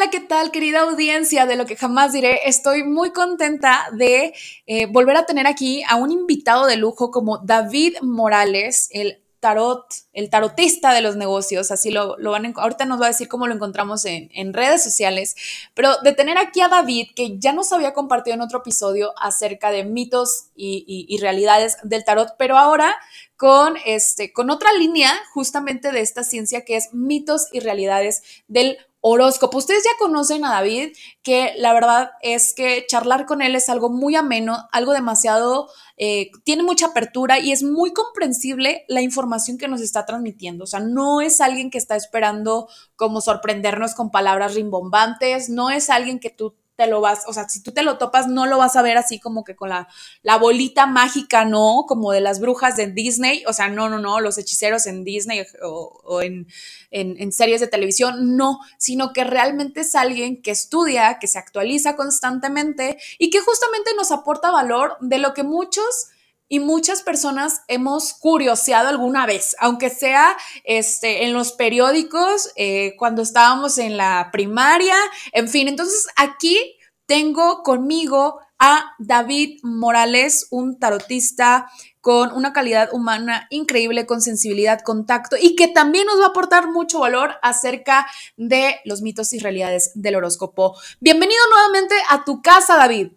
Hola, ¿qué tal querida audiencia de lo que jamás diré? Estoy muy contenta de eh, volver a tener aquí a un invitado de lujo como David Morales, el tarot, el tarotista de los negocios, así lo, van a, ahorita nos va a decir cómo lo encontramos en, redes sociales, pero de tener aquí a David, que ya nos había compartido en otro episodio acerca de mitos y realidades del tarot, pero ahora con, este, con otra línea justamente de esta ciencia que es mitos y realidades del horóscopo. Ustedes ya conocen a David, que la verdad es que charlar con él es algo muy ameno, algo demasiado, eh, tiene mucha apertura y es muy comprensible la información que nos está transmitiendo. O sea, no es alguien que está esperando como sorprendernos con palabras rimbombantes, no es alguien que tú te lo vas, o sea, si tú te lo topas, no lo vas a ver así como que con la, la bolita mágica, no, como de las brujas de Disney, o sea, no, no, no, los hechiceros en Disney o, en, en, series de televisión, no, sino que realmente es alguien que estudia, que se actualiza constantemente y que justamente nos aporta valor de lo que muchos y muchas personas hemos curioseado alguna vez, aunque sea este, en los periódicos, eh, cuando estábamos en la primaria, en fin. Entonces aquí tengo conmigo a David Morales, un tarotista con una calidad humana increíble, con sensibilidad, contacto y que también nos va a aportar mucho valor acerca de los mitos y realidades del horóscopo. Bienvenido nuevamente a tu casa, David.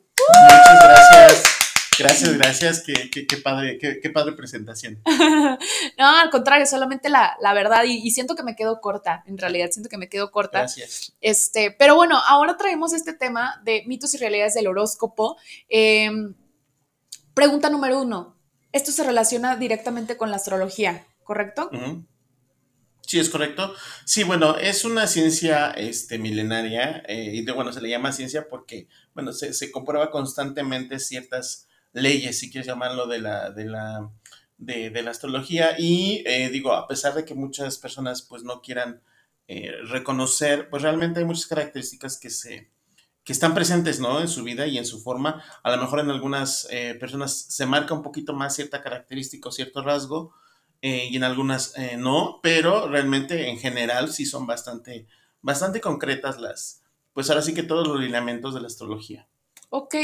Muchas gracias. Gracias, gracias. Qué, qué, padre, qué, padre presentación. no, al contrario, solamente la, verdad. Y, siento que me quedo corta, en realidad, siento que me quedo corta. Gracias. Este, pero bueno, ahora traemos este tema de mitos y realidades del horóscopo. Em, pregunta número uno. Esto se relaciona directamente con la astrología, ¿correcto? Sí, es correcto. Sí, bueno, es una ciencia este, milenaria eh, y de, bueno, se le llama ciencia porque, bueno, se, se comprueba constantemente ciertas leyes, si quieres llamarlo, de la, de la, de, la astrología. Y eh, digo, a pesar de que muchas personas pues no quieran eh, reconocer, pues realmente hay muchas características que se que están presentes, ¿no? En su vida y en su forma. A lo mejor en algunas eh, personas se marca un poquito más cierta característica o cierto rasgo, y en algunas no, pero realmente en general sí son bastante, bastante concretas las, pues ahora sí que todos los lineamientos de la astrología. Ok,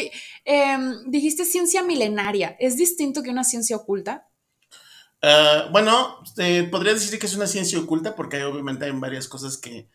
em, dijiste ciencia milenaria, ¿es distinto que una ciencia oculta? Ah, bueno, podría decir que es una ciencia oculta porque hay, obviamente hay varias cosas que,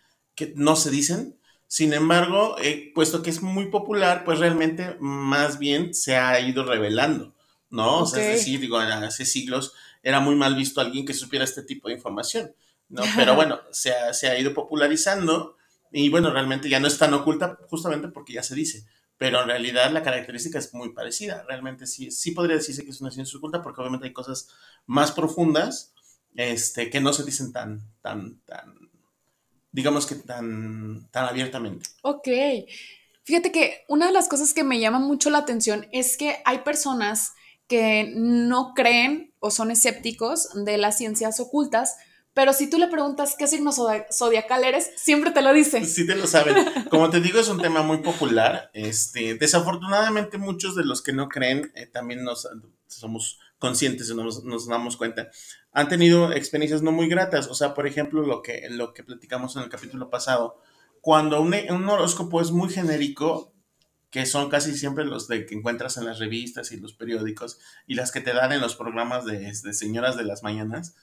no se dicen. Sin embargo, eh, puesto que es muy popular, pues realmente más bien se ha ido revelando, ¿no? O sea, es decir, digo, hace siglos era muy mal visto alguien que supiera este tipo de información, ¿no? Pero bueno, se se ha ido popularizando y bueno, realmente ya no es tan oculta justamente porque ya se dice pero en realidad la característica es muy parecida. Realmente sí, sí podría decirse que es una ciencia oculta porque obviamente hay cosas más profundas este, que no se dicen tan, tan, tan, digamos que tan, tan abiertamente. Ok. Fíjate que una de las cosas que me llama mucho la atención es que hay personas que no creen o son escépticos de las ciencias ocultas, pero si tú le preguntas qué signo zodiacal eres, siempre te lo dice. Sí te lo saben. Como te digo, es un tema muy popular. Este, desafortunadamente, muchos de los que no creen eh, también nos somos conscientes y nos, nos, damos cuenta. Han tenido experiencias no muy gratas. O sea, por ejemplo, lo que, lo que platicamos en el capítulo pasado. Cuando un, un horóscopo es muy genérico, que son casi siempre los de que encuentras en las revistas y los periódicos y las que te dan en los programas de, de señoras de las mañanas,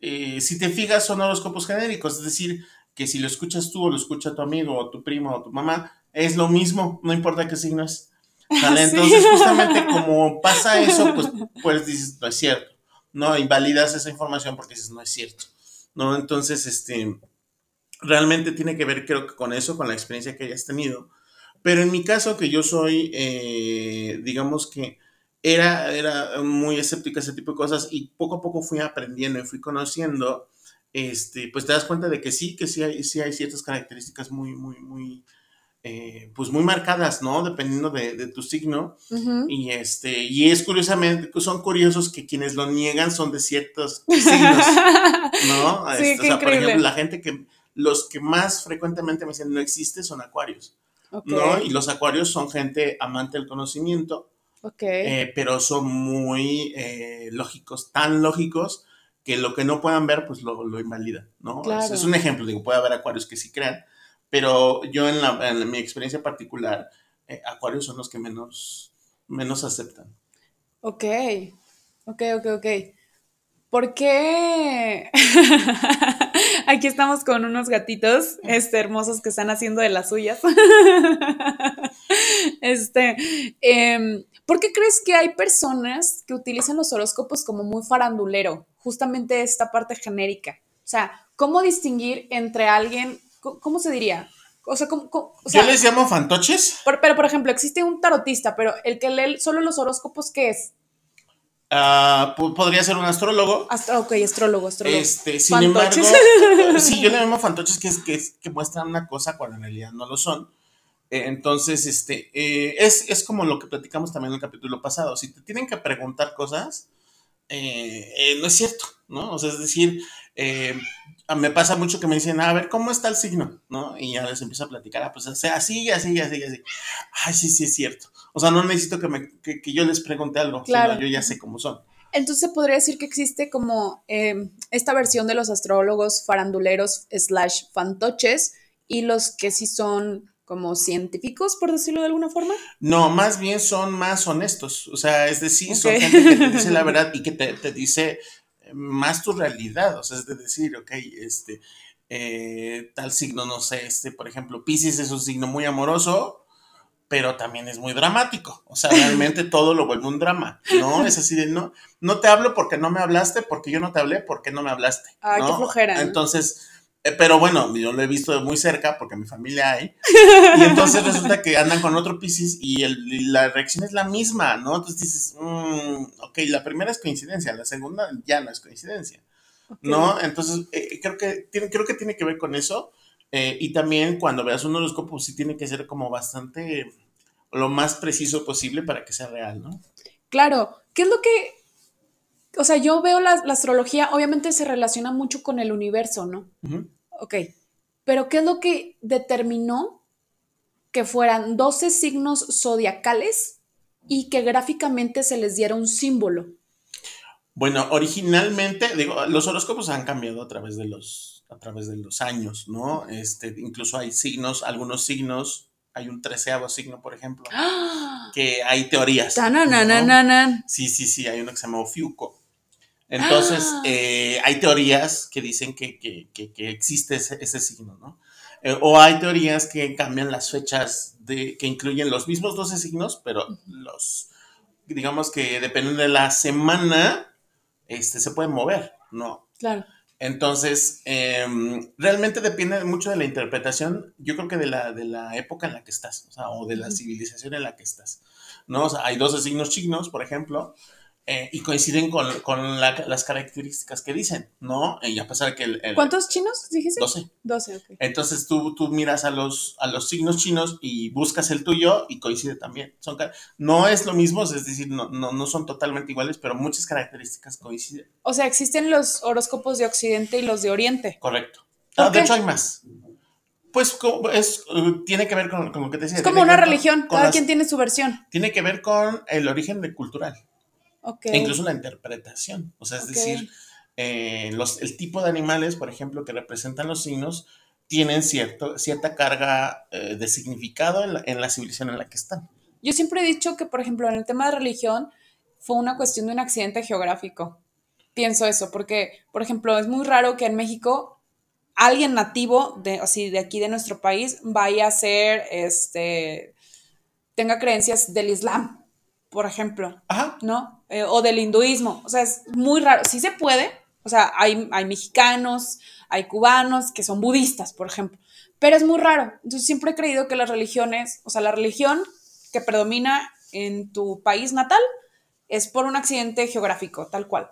eh, si te fijas, son horóscopos genéricos, es decir, que si lo escuchas tú o lo escucha tu amigo o tu primo o tu mamá, es lo mismo, no importa qué signo es. Entonces, justamente como pasa eso, pues, pues dices, no es cierto, ¿no? Invalidas esa información porque dices, no es cierto, ¿no? Entonces, este, realmente tiene que ver, creo que con eso, con la experiencia que hayas tenido. Pero en mi caso, que yo soy, eh, digamos que era, era muy escéptico a ese tipo de cosas y poco a poco fui aprendiendo y fui conociendo, este, pues te das cuenta de que sí, que sí hay, sí hay ciertas características muy, muy, muy, eh, pues muy marcadas, ¿no? Dependiendo de, tu signo. Y este, y es curiosamente, son curiosos que quienes lo niegan son de ciertos signos, ¿no? Sí, este, o sea, por ejemplo, la gente que, los que más frecuentemente me dicen no existe son acuarios, ¿no? Y los acuarios son gente amante del conocimiento, eh, pero son muy eh, lógicos, tan lógicos que lo que no puedan ver, pues lo, lo invalida, ¿no? Es, un ejemplo, digo, puede haber acuarios que sí crean, pero yo en, la, en mi experiencia particular, eh, acuarios son los que menos, menos aceptan. Ok, ok, ok, ok. ¿Por qué? Aquí estamos con unos gatitos este, hermosos que están haciendo de las suyas. este, em, ¿Por qué crees que hay personas que utilizan los horóscopos como muy farandulero? Justamente esta parte genérica. O sea, ¿cómo distinguir entre alguien ¿cómo se diría? O sea, ¿cómo, Yo les llamo fantoches. pero, por ejemplo, existe un tarotista, pero el que lee solo los horóscopos, ¿qué es? Ah, podría ser un astrólogo. ok, astrólogo, astrólogo. Este, sin embargo, sí, yo le llamo fantoches que, es, que, que muestran una cosa cuando en realidad no lo son. Eh, entonces, este, eh, es, es, como lo que platicamos también en el capítulo pasado. Si te tienen que preguntar cosas, eh, no es cierto, ¿no? O sea, es decir, me pasa mucho que me dicen, a ver, ¿cómo está el signo? ¿No? Y ya les empiezo a platicar, ah, pues así, así, así, así, así. Ay, sí, sí, es cierto. O sea, no necesito que, me, que, yo les pregunte algo, claro. yo ya sé cómo son. Entonces podría decir que existe como em, esta versión de los astrólogos faranduleros slash fantoches y los que sí son como científicos, por decirlo de alguna forma. No, más bien son más honestos. O sea, es decir, son gente que te dice la verdad y que te, te dice más tu realidad, o sea, es de decir, ok, este, eh, tal signo, no sé, este, por ejemplo, Pisces es un signo muy amoroso, pero también es muy dramático, o sea, realmente todo lo vuelve un drama, ¿no? Es así de, no, no te hablo porque no me hablaste, porque yo no te hablé, porque no me hablaste. Ay, qué flojera. Entonces, eh, pero bueno, yo lo he visto de muy cerca porque mi familia hay. Y entonces resulta que andan con otro Pisces y, la reacción es la misma, ¿no? Entonces dices, mm, ok, la primera es coincidencia, la segunda ya no es coincidencia, ¿no? Entonces eh, creo, que tiene, creo que tiene que ver con eso. Eh, y también cuando veas un horóscopo, sí tiene que ser como bastante lo más preciso posible para que sea real, ¿no? Claro, ¿qué es lo que o sea, yo veo la, astrología, obviamente se relaciona mucho con el universo, ¿no? Ok, pero ¿qué es lo que determinó que fueran 12 signos zodiacales y que gráficamente se les diera un símbolo? Bueno, originalmente, digo, los horóscopos han cambiado a través de los, a través de los años, ¿no? Este, incluso hay signos, algunos signos hay un treceavo signo, por ejemplo, que hay teorías. ¿no? Sí, sí, sí, hay uno que se llama Ofiuco. Entonces, ah. eh, hay teorías que dicen que, existe ese, signo, ¿no? Eh, o hay teorías que cambian las fechas de, que incluyen los mismos 12 signos, pero los, digamos que dependiendo de la semana, este, se pueden mover, ¿no? Claro. Entonces, em, realmente depende mucho de la interpretación, yo creo que de la, de la época en la que estás, o, sea, o de la civilización en la que estás, ¿no? O sea, hay 12 signos chinos, por ejemplo, eh, y coinciden con, con las características que dicen, ¿no? Y a pesar de que el, ¿Cuántos chinos dijiste? 12. 12, ok. Entonces tú, tú miras a los, a los signos chinos y buscas el tuyo y coincide también. Son, no es lo mismo, es decir, no, no, no son totalmente iguales, pero muchas características coinciden. O sea, existen los horóscopos de Occidente y los de Oriente. Correcto. Ah, de hecho, hay más. Pues es, tiene que ver con, lo que te decía. Es como una religión, cada quien tiene su versión. Tiene que ver con el origen de E incluso la interpretación. O sea, es decir, eh, los, el tipo de animales, por ejemplo, que representan los signos, tienen cierto, cierta carga eh, de significado en la, en la civilización en la que están. Yo siempre he dicho que, por ejemplo, en el tema de religión, fue una cuestión de un accidente geográfico. Pienso eso, porque, por ejemplo, es muy raro que en México alguien nativo de, así, de aquí de nuestro país vaya a ser, este, tenga creencias del Islam, por ejemplo, Ajá. ¿no? Eh, o del hinduismo. O sea, es muy raro. Sí se puede. O sea, hay, hay mexicanos, hay cubanos que son budistas, por ejemplo. Pero es muy raro. Entonces siempre he creído que las religiones, o sea, la religión que predomina en tu país natal es por un accidente geográfico, tal cual.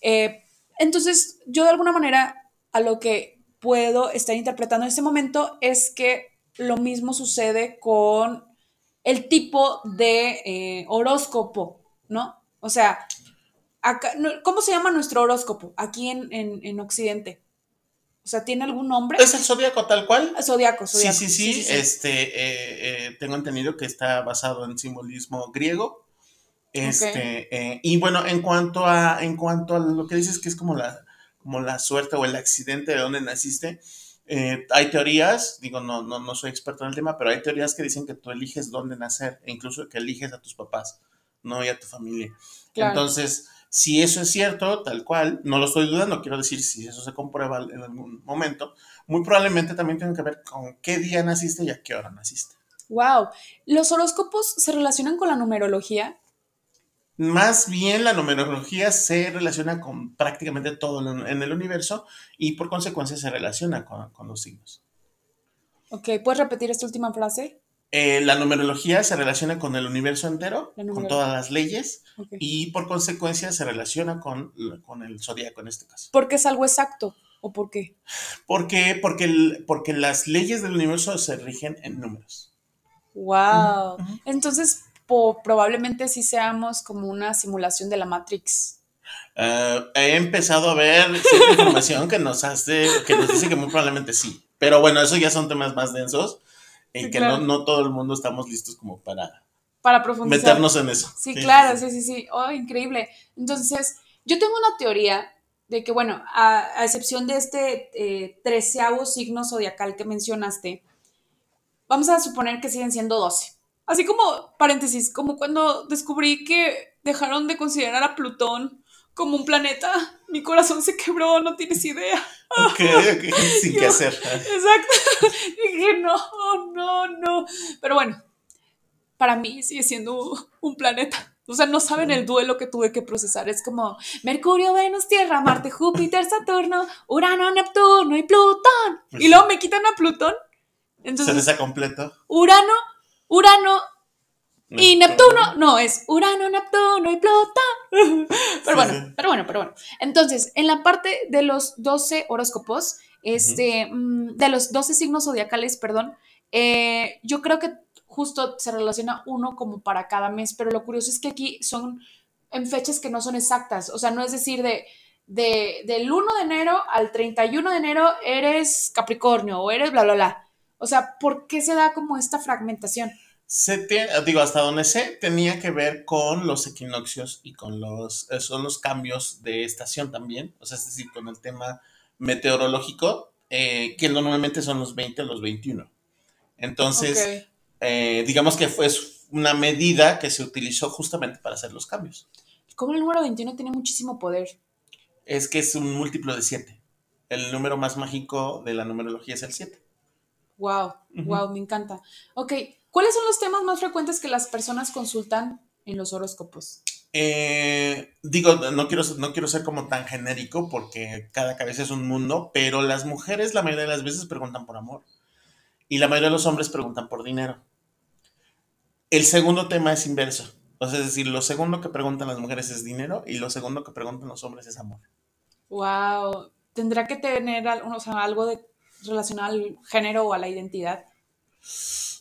Eh, entonces, yo de alguna manera a lo que puedo estar interpretando en este momento es que lo mismo sucede con el tipo de eh, horóscopo, ¿no? O sea, acá, ¿cómo se llama nuestro horóscopo aquí en, en, en Occidente? O sea, ¿tiene algún nombre? ¿Es el zodiaco tal cual? Zodiaco, Sí, zodiaco. sí, sí, Este, eh, eh, tengo entendido que está basado en simbolismo griego. Este, eh, y bueno, en cuanto a, en cuanto a lo que dices que es como la, como la suerte o el accidente de donde naciste, eh, hay teorías, digo, no, no, no soy experto en el tema, pero hay teorías que dicen que tú eliges dónde nacer, e incluso que eliges a tus papás, no y a tu familia. Claro. Entonces, si eso es cierto, tal cual, no lo estoy dudando, quiero decir, si eso se comprueba en algún momento, muy probablemente también tiene que ver con qué día naciste y a qué hora naciste. Wow. ¿Los horóscopos se relacionan con la numerología? Más bien la numerología se relaciona con prácticamente todo en en el universo y por consecuencia se relaciona con, con los signos. Ok, ¿puedes repetir esta última frase? Eh, la numerología se relaciona con el universo entero, con todas las leyes y por consecuencia se relaciona con, con el zodíaco en este caso. ¿Por qué es algo exacto? ¿O por qué? ¿Por qué? Porque, el- porque las leyes del universo se rigen en números. Wow. Entonces, po- probablemente sí seamos como una simulación de la Matrix. Eh, he empezado a ver cierta información que nos hace, que nos dice que muy probablemente sí. Pero bueno, eso ya son temas más densos y Sí, que claro. no, no todo el mundo estamos listos como para Para profundizar. meternos en eso. Sí, claro, sí, sí, sí. Oh, increíble. Entonces, yo tengo una teoría de que, bueno, a, a excepción de este eh, treceavo signo zodiacal que mencionaste, vamos a suponer que siguen siendo 12. Así como, paréntesis, como cuando descubrí que dejaron de considerar a Plutón como un planeta, mi corazón se quebró, no tienes idea. Ok, ok, sin qué hacer. Exacto. Dije, no, no, no. Pero bueno, para mí sigue siendo un planeta. O sea, no saben el duelo que tuve que procesar. Es como Mercurio, Venus, Tierra, Marte, Júpiter, Saturno, Urano, Neptuno y Plutón. Pues Y luego me quitan a Plutón. Se Entonces, desacompleto. Urano, Y Neptuno. No, es Urano, Neptuno y Plutón. Pero bueno, sí. pero bueno, pero bueno. Entonces, en la parte de los 12 horóscopos, este, mm, de los 12 signos zodiacales, perdón, eh, yo creo que justo se relaciona uno como para cada mes, pero lo curioso es que aquí son en fechas que no son exactas, o sea, no es decir de, de del 1 de enero al 31 de enero eres Capricornio o eres bla, bla, bla. O sea, ¿por qué se da como esta fragmentación? Se te- digo, hasta donde sé, tenía que ver con los equinoccios y con los, eh, son los cambios de estación también, o sea, es decir, con el tema meteorológico, eh, que normalmente son los 20 o los 21. Entonces, eh, digamos que fue una medida que se utilizó justamente para hacer los cambios. Como el número 21 tiene muchísimo poder. Es que es un múltiplo de 7. El número más mágico de la numerología es el 7. Wow, wow, me encanta. Ok, ¿cuáles son los temas más frecuentes que las personas consultan en los horóscopos? Eh, digo, no quiero, no quiero ser como tan genérico porque cada cabeza es un mundo, pero las mujeres la mayoría de las veces preguntan por amor y la mayoría de los hombres preguntan por dinero. El segundo tema es inverso. O sea, es decir, lo segundo que preguntan las mujeres es dinero y lo segundo que preguntan los hombres es amor. Wow, tendrá que tener al- o sea, algo de relacionado al género o a la identidad.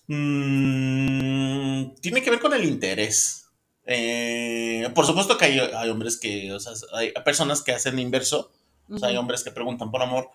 Mm, tiene que ver con el interés. Eh, por supuesto que hay, hay hombres que, o sea, hay personas que hacen inverso, o sea, hay hombres que preguntan por amor,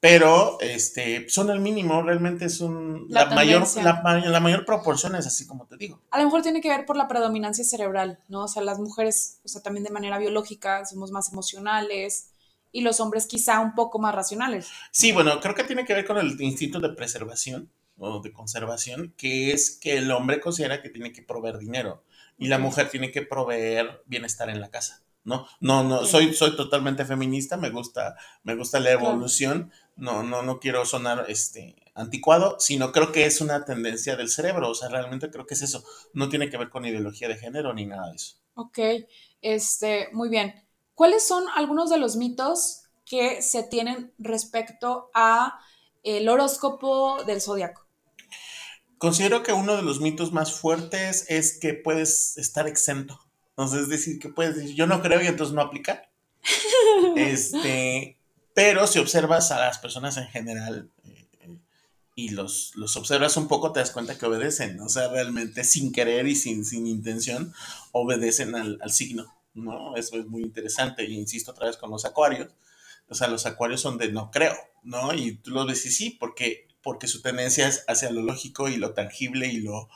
pero este, son el mínimo, realmente es un, La la, mayor, la mayor proporción es así como te digo. A lo mejor tiene que ver por la predominancia cerebral, ¿no? O sea, las mujeres, o sea, también de manera biológica somos más emocionales y los hombres quizá un poco más racionales. Sí, bueno, creo que tiene que ver con el instinto de preservación o de conservación, que es que el hombre considera que tiene que proveer dinero y la mujer tiene que proveer bienestar en la casa. No, no, no, soy, soy totalmente feminista, me gusta, me gusta la evolución no, no, no quiero sonar este, anticuado, sino creo que es una tendencia del cerebro, o sea, realmente creo que es eso, no tiene que ver con ideología de género ni nada de eso. Ok, este, muy bien. ¿Cuáles son algunos de los mitos que se tienen respecto a el horóscopo del zodiaco? Considero que uno de los mitos más fuertes es que puedes estar exento. Entonces, es decir, que puedes decir, yo no creo y entonces no aplicar. este, pero si observas a las personas en general eh, eh, y los, los observas un poco, te das cuenta que obedecen, o sea, realmente sin querer y sin, sin intención, obedecen al, al signo, ¿no? Eso es muy interesante, y insisto otra vez con los acuarios, o sea, los acuarios son de no creo, ¿no? Y tú los ves y sí, porque, porque su tendencia es hacia lo lógico y lo tangible y lo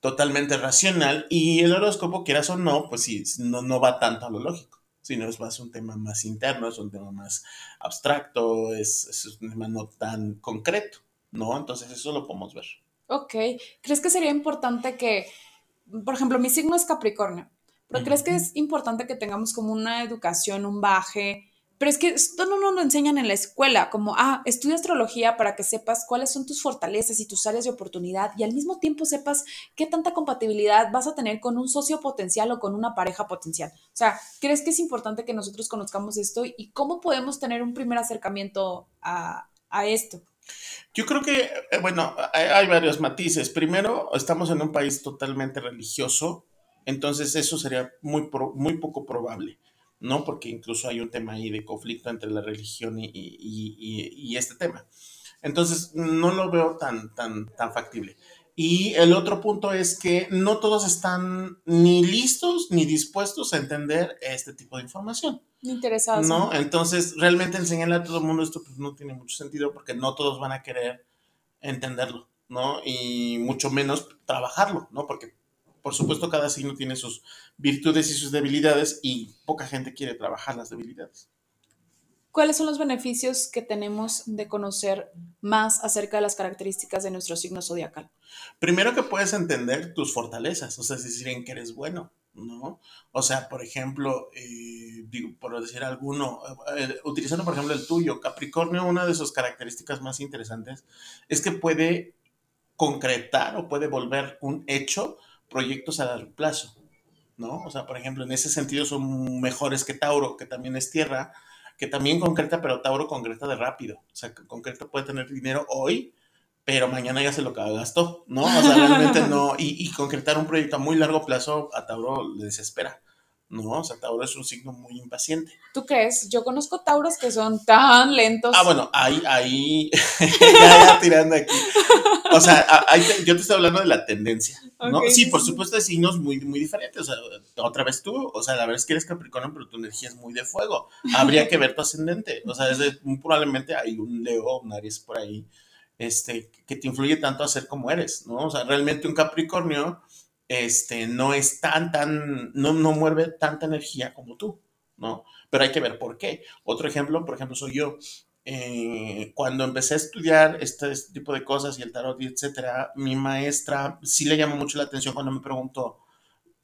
totalmente racional, y el horóscopo, quieras o no, pues sí, no, no va tanto a lo lógico sino es más un tema más interno, es un tema más abstracto, es, es un tema no tan concreto, ¿no? Entonces eso lo podemos ver. Ok, ¿crees que sería importante que, por ejemplo, mi signo es Capricornio, pero ¿crees que es importante que tengamos como una educación, un baje pero es que esto no nos lo enseñan en la escuela, como, ah, estudia astrología para que sepas cuáles son tus fortalezas y tus áreas de oportunidad y al mismo tiempo sepas qué tanta compatibilidad vas a tener con un socio potencial o con una pareja potencial. O sea, ¿crees que es importante que nosotros conozcamos esto y cómo podemos tener un primer acercamiento a, a esto? Yo creo que, eh, bueno, hay, hay, varios matices. Primero, estamos en un país totalmente religioso, entonces eso sería muy, muy poco probable. ¿No? Porque incluso hay un tema ahí de conflicto entre la religión y, y, y, y, este tema. Entonces, no lo veo tan, tan, tan factible. Y el otro punto es que no todos están ni listos ni dispuestos a entender este tipo de información. Interesados. ¿No? Entonces, realmente enseñarle a todo el mundo esto pues no tiene mucho sentido porque no todos van a querer entenderlo, ¿no? Y mucho menos trabajarlo, ¿no? Porque por supuesto, cada signo tiene sus virtudes y sus debilidades y poca gente quiere trabajar las debilidades. ¿Cuáles son los beneficios que tenemos de conocer más acerca de las características de nuestro signo zodiacal? Primero que puedes entender tus fortalezas, o sea, es decir, en que eres bueno, ¿no? O sea, por ejemplo, eh, digo, por decir alguno, eh, utilizando por ejemplo el tuyo, Capricornio, una de sus características más interesantes es que puede concretar o puede volver un hecho proyectos a largo plazo, ¿no? O sea, por ejemplo, en ese sentido son mejores que Tauro, que también es tierra, que también concreta, pero Tauro concreta de rápido. O sea, que concreta puede tener dinero hoy, pero mañana ya se lo gastó, ¿no? O sea, realmente no. Y, y concretar un proyecto a muy largo plazo a Tauro le desespera. No, o sea, Tauro es un signo muy impaciente. ¿Tú crees? Yo conozco Tauros que son tan lentos. Ah, bueno, ahí, ahí, ya, ya, tirando aquí. O sea, ahí te, yo te estoy hablando de la tendencia, ¿no? Okay, sí, sí, por supuesto hay signos muy, muy diferentes. O sea, otra vez tú, o sea, la verdad es que eres Capricornio, pero tu energía es muy de fuego. Habría que ver tu ascendente. O sea, desde, probablemente hay un Leo, un Aries por ahí, este, que te influye tanto a ser como eres, ¿no? O sea, realmente un Capricornio este, no es tan, tan, no, no mueve tanta energía como tú, ¿no? Pero hay que ver por qué. Otro ejemplo, por ejemplo, soy yo. Eh, cuando empecé a estudiar este, este, tipo de cosas y el tarot y etcétera, mi maestra sí le llamó mucho la atención cuando me preguntó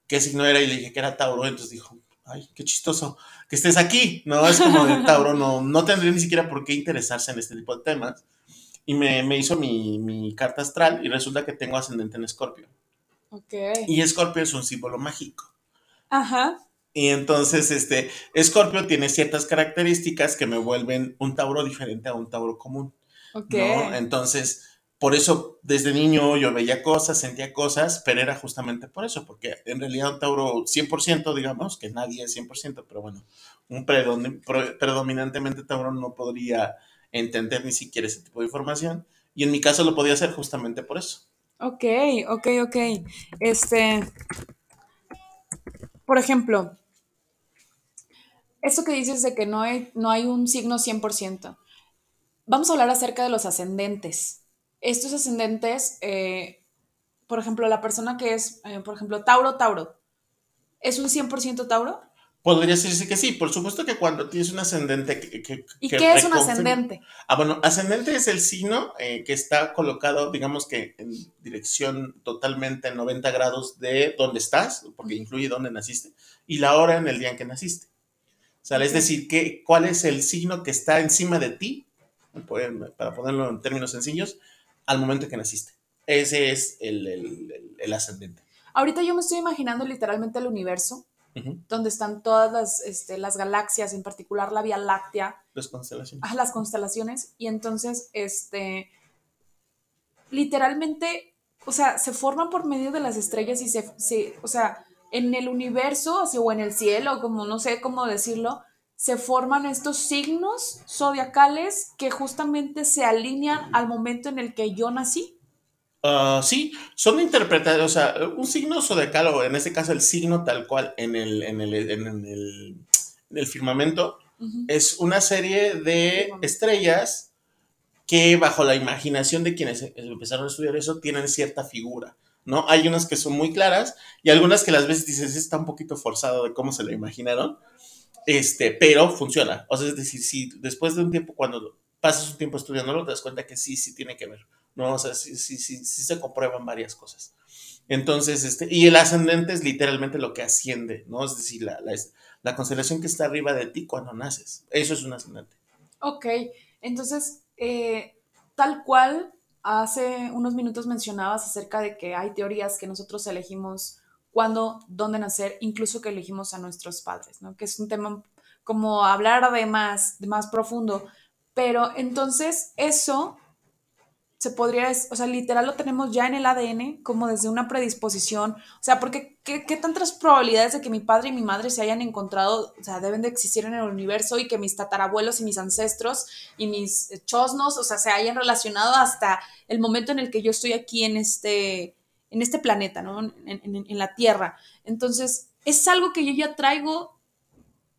qué signo era y le dije que era Tauro, entonces dijo, ay, qué chistoso que estés aquí, ¿no? Es como de Tauro, no, no tendría ni siquiera por qué interesarse en este tipo de temas. Y me, me hizo mi, mi carta astral y resulta que tengo ascendente en Escorpio. Okay. Y Escorpio es un símbolo mágico. Ajá. Y entonces, este, Escorpio tiene ciertas características que me vuelven un Tauro diferente a un Tauro común. Okay. ¿no? Entonces, por eso desde niño yo veía cosas, sentía cosas, pero era justamente por eso, porque en realidad un Tauro 100%, digamos, que nadie es 100%, pero bueno, un predominantemente Tauro no podría entender ni siquiera ese tipo de información. Y en mi caso lo podía hacer justamente por eso. Ok, ok, ok. Este, por ejemplo, esto que dices de que no hay, no hay un signo 100%. Vamos a hablar acerca de los ascendentes. Estos ascendentes, eh, por ejemplo, la persona que es, eh, por ejemplo, Tauro, Tauro, ¿es un 100% Tauro? Podría decirse que sí, por supuesto que cuando tienes un ascendente que... que ¿Y que qué es un ascendente? Ah, bueno, ascendente es el signo eh, que está colocado, digamos que en dirección totalmente 90 grados de donde estás, porque incluye dónde naciste, y la hora en el día en que naciste. O sea, okay. es decir, que, cuál es el signo que está encima de ti para ponerlo en términos sencillos, al momento que naciste. Ese es el, el, ascendente. Ahorita yo me estoy imaginando literalmente el universo, donde están todas las, este, las galaxias, en particular la Vía Láctea. Las constelaciones. Ah, las constelaciones. Y entonces, este, literalmente, o sea, se forman por medio de las estrellas y se, se o sea, en el universo, o en el cielo, como no sé cómo decirlo, se forman estos signos zodiacales que justamente se alinean al momento en el que yo nací. Uh, sí, son interpretados, o sea, un signo zodiacal, o en este caso el signo tal cual en el, en el, en el, firmamento, es una serie de estrellas que bajo la imaginación de quienes empezaron a estudiar eso tienen cierta figura, ¿no? Hay unas que son muy claras y algunas que las veces dices, está un poquito forzado de cómo se lo imaginaron, este, pero funciona. O sea, es decir, si después de un tiempo, cuando pasas un tiempo estudiándolo, te das cuenta que sí, sí tiene que ver. ¿No? O sea, sí, sí, sí, se comprueban varias cosas. Entonces, este, y el ascendente es literalmente lo que asciende, ¿no? Es decir, la, la, la constelación que está arriba de ti cuando naces. Eso es un ascendente. Ok, entonces, eh, tal cual, hace unos minutos mencionabas acerca de que hay teorías que nosotros elegimos cuándo, dónde nacer, incluso que elegimos a nuestros padres, ¿no? Que es un tema como hablar de más, de más profundo. Pero entonces eso se podría, o sea, literal lo tenemos ya en el ADN, como desde una predisposición. O sea, porque ¿qué, tantas probabilidades de que mi padre y mi madre se hayan encontrado, o sea, deben de existir en el universo y que mis tatarabuelos y mis ancestros y mis chosnos, o sea, se hayan relacionado hasta el momento en el que yo estoy aquí en este, en este planeta, ¿no? En, en la Tierra. Entonces, es algo que yo ya traigo,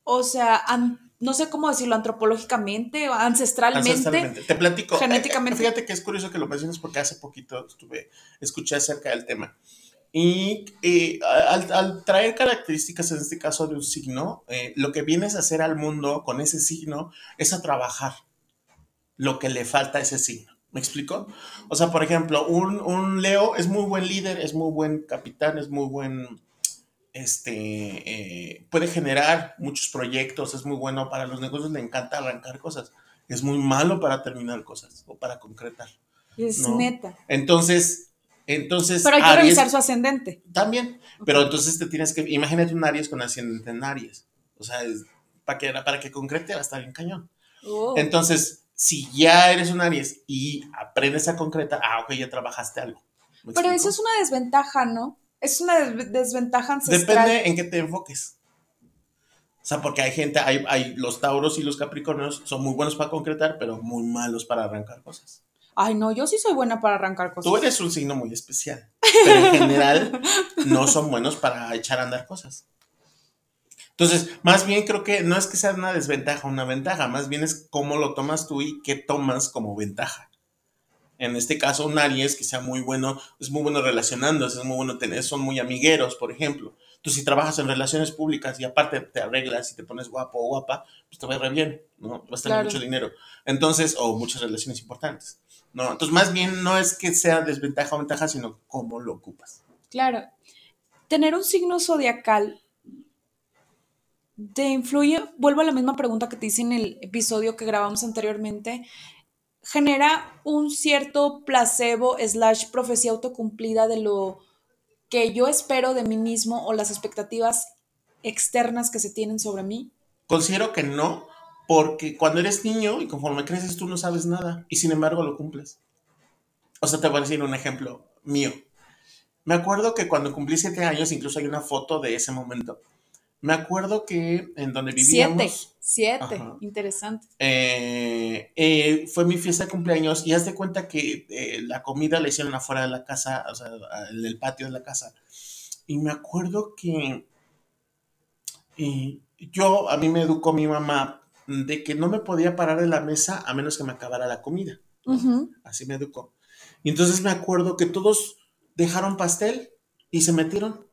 o sea, no sé cómo decirlo, antropológicamente o ancestralmente. Te platico. Genéticamente. Eh, fíjate que es curioso que lo menciones porque hace poquito estuve, escuché acerca del tema. Y al, traer características, en este caso de un signo, eh, lo que vienes a hacer al mundo con ese signo es a trabajar lo que le falta a ese signo. ¿Me explico? O sea, por ejemplo, un, un Leo es muy buen líder, es muy buen capitán, es muy buen este, eh, puede generar muchos proyectos, es muy bueno para los negocios, le encanta arrancar cosas, es muy malo para terminar cosas o para concretar. Es neta. Entonces, entonces... Pero hay que revisar su ascendente. También, pero entonces te tienes que, imagínate un Aries con ascendente en Aries, o sea, para, que, para que concrete va a estar bien cañón. Oh. Entonces, si ya eres un Aries y aprendes a concretar, ah, ok, ya trabajaste algo. Pero eso es una desventaja, ¿no? Es una desventaja ancestral. Depende en qué te enfoques. O sea, porque hay gente, hay, hay los tauros y los capricornios son muy buenos para concretar, pero muy malos para arrancar cosas. Ay, no, yo sí soy buena para arrancar cosas. Tú eres un signo muy especial, pero en general no son buenos para echar a andar cosas. Entonces, más bien creo que no es que sea una desventaja o una ventaja, más bien es cómo lo tomas tú y qué tomas como ventaja en este caso un Aries que sea muy bueno, es muy bueno relacionándose, es muy bueno tener, son muy amigueros, por ejemplo. Tú si trabajas en relaciones públicas y aparte te arreglas y te pones guapo o guapa, pues te va a ir re bien, ¿no? Vas a tener mucho dinero. Entonces, o muchas relaciones importantes, ¿no? Entonces, más bien no es que sea desventaja o ventaja, sino cómo lo ocupas. Claro. Tener un signo zodiacal te influye, vuelvo a la misma pregunta que te hice en el episodio que grabamos anteriormente, genera un cierto placebo slash profecía autocumplida de lo que yo espero de mí mismo o las expectativas externas que se tienen sobre mí? Considero que no, porque cuando eres niño y conforme creces tú no sabes nada y sin embargo lo cumples. O sea, te voy a decir un ejemplo mío. Me acuerdo que cuando cumplí siete años, incluso hay una foto de ese momento. Me acuerdo que en donde vivíamos. Siete, siete, interesante. Eh, eh, fue mi fiesta de cumpleaños y haz de cuenta que eh, la comida la hicieron afuera de la casa, o sea, en el patio de la casa. Y me acuerdo que yo, a mí me educó mi mamá de que no me podía parar de la mesa a menos que me acabara la comida. Así me educó. Y entonces me acuerdo que todos dejaron pastel y se metieron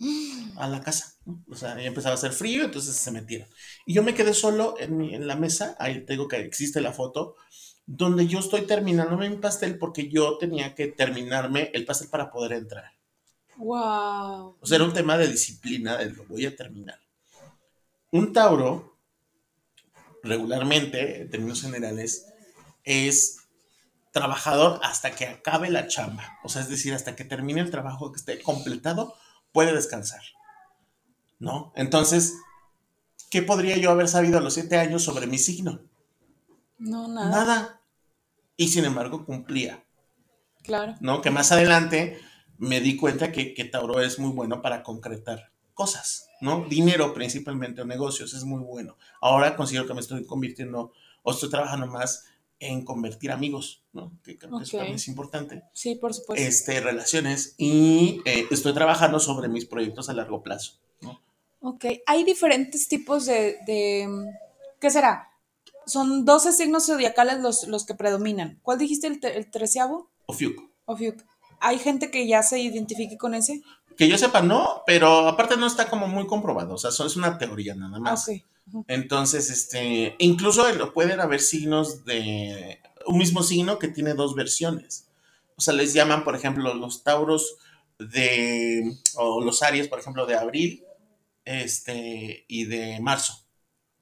a la casa. O sea, ya empezaba a hacer frío, entonces se metieron. Y yo me quedé solo en, mi, en la mesa, ahí tengo que existe la foto, donde yo estoy terminándome mi pastel porque yo tenía que terminarme el pastel para poder entrar. Wow. O sea, era un tema de disciplina, de lo voy a terminar. Un Tauro, regularmente, en términos generales, es trabajador hasta que acabe la chamba. O sea, es decir, hasta que termine el trabajo que esté completado, puede descansar. ¿No? Entonces, ¿qué podría yo haber sabido a los siete años sobre mi signo? No, nada. Nada. Y sin embargo, cumplía. Claro. ¿No? Que más adelante me di cuenta que, que Tauro es muy bueno para concretar cosas, ¿no? Dinero principalmente o negocios es muy bueno. Ahora considero que me estoy convirtiendo o estoy trabajando más en convertir amigos, ¿no? Que creo que eso también es importante. Sí, por supuesto. Este, relaciones y eh, estoy trabajando sobre mis proyectos a largo plazo. Ok, hay diferentes tipos de, de, ¿qué será? Son 12 signos zodiacales los, los que predominan. ¿Cuál dijiste el, te- el treceavo? Ofiuc. Ofiuc. ¿Hay gente que ya se identifique con ese? Que yo sepa, no, pero aparte no está como muy comprobado, o sea, es una teoría nada más. ok. Ujú. Entonces, este, incluso pueden haber signos de un mismo signo que tiene dos versiones. O sea, les llaman, por ejemplo, los tauros de, o los aries, por ejemplo, de abril, este, y de marzo,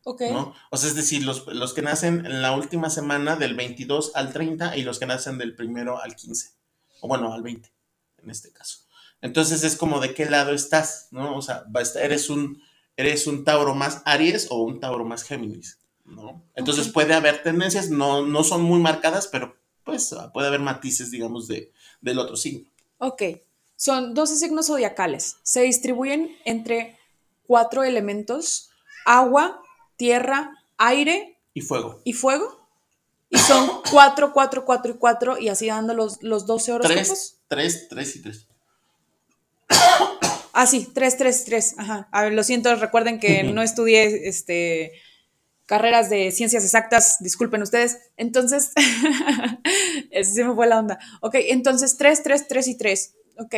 Ok. ¿no? O sea, es decir, los, los que nacen en la última semana del 22 al 30 y los que nacen del primero al 15, o bueno, al 20, en este caso. Entonces es como de qué lado estás, ¿no? O sea, eres un, eres un Tauro más Aries o un Tauro más Géminis, ¿no? Entonces puede haber tendencias, no, no son muy marcadas, pero pues puede haber matices, digamos, de, del otro signo. Ok. Son 12 signos zodiacales. Se distribuyen entre cuatro elementos: agua, tierra, aire Y fuego. y fuego. Y son 4, 4, 4 y 4 y así dando los, los 12 horóscopos. Tres, tres, tres y tres. Ah, sí, 3, 3, 3. Ajá. A ver, lo siento, recuerden que no estudié este, carreras de ciencias exactas, disculpen ustedes. Entonces, ese se me fue la onda. Ok, entonces 3, 3, 3 y 3. Ok.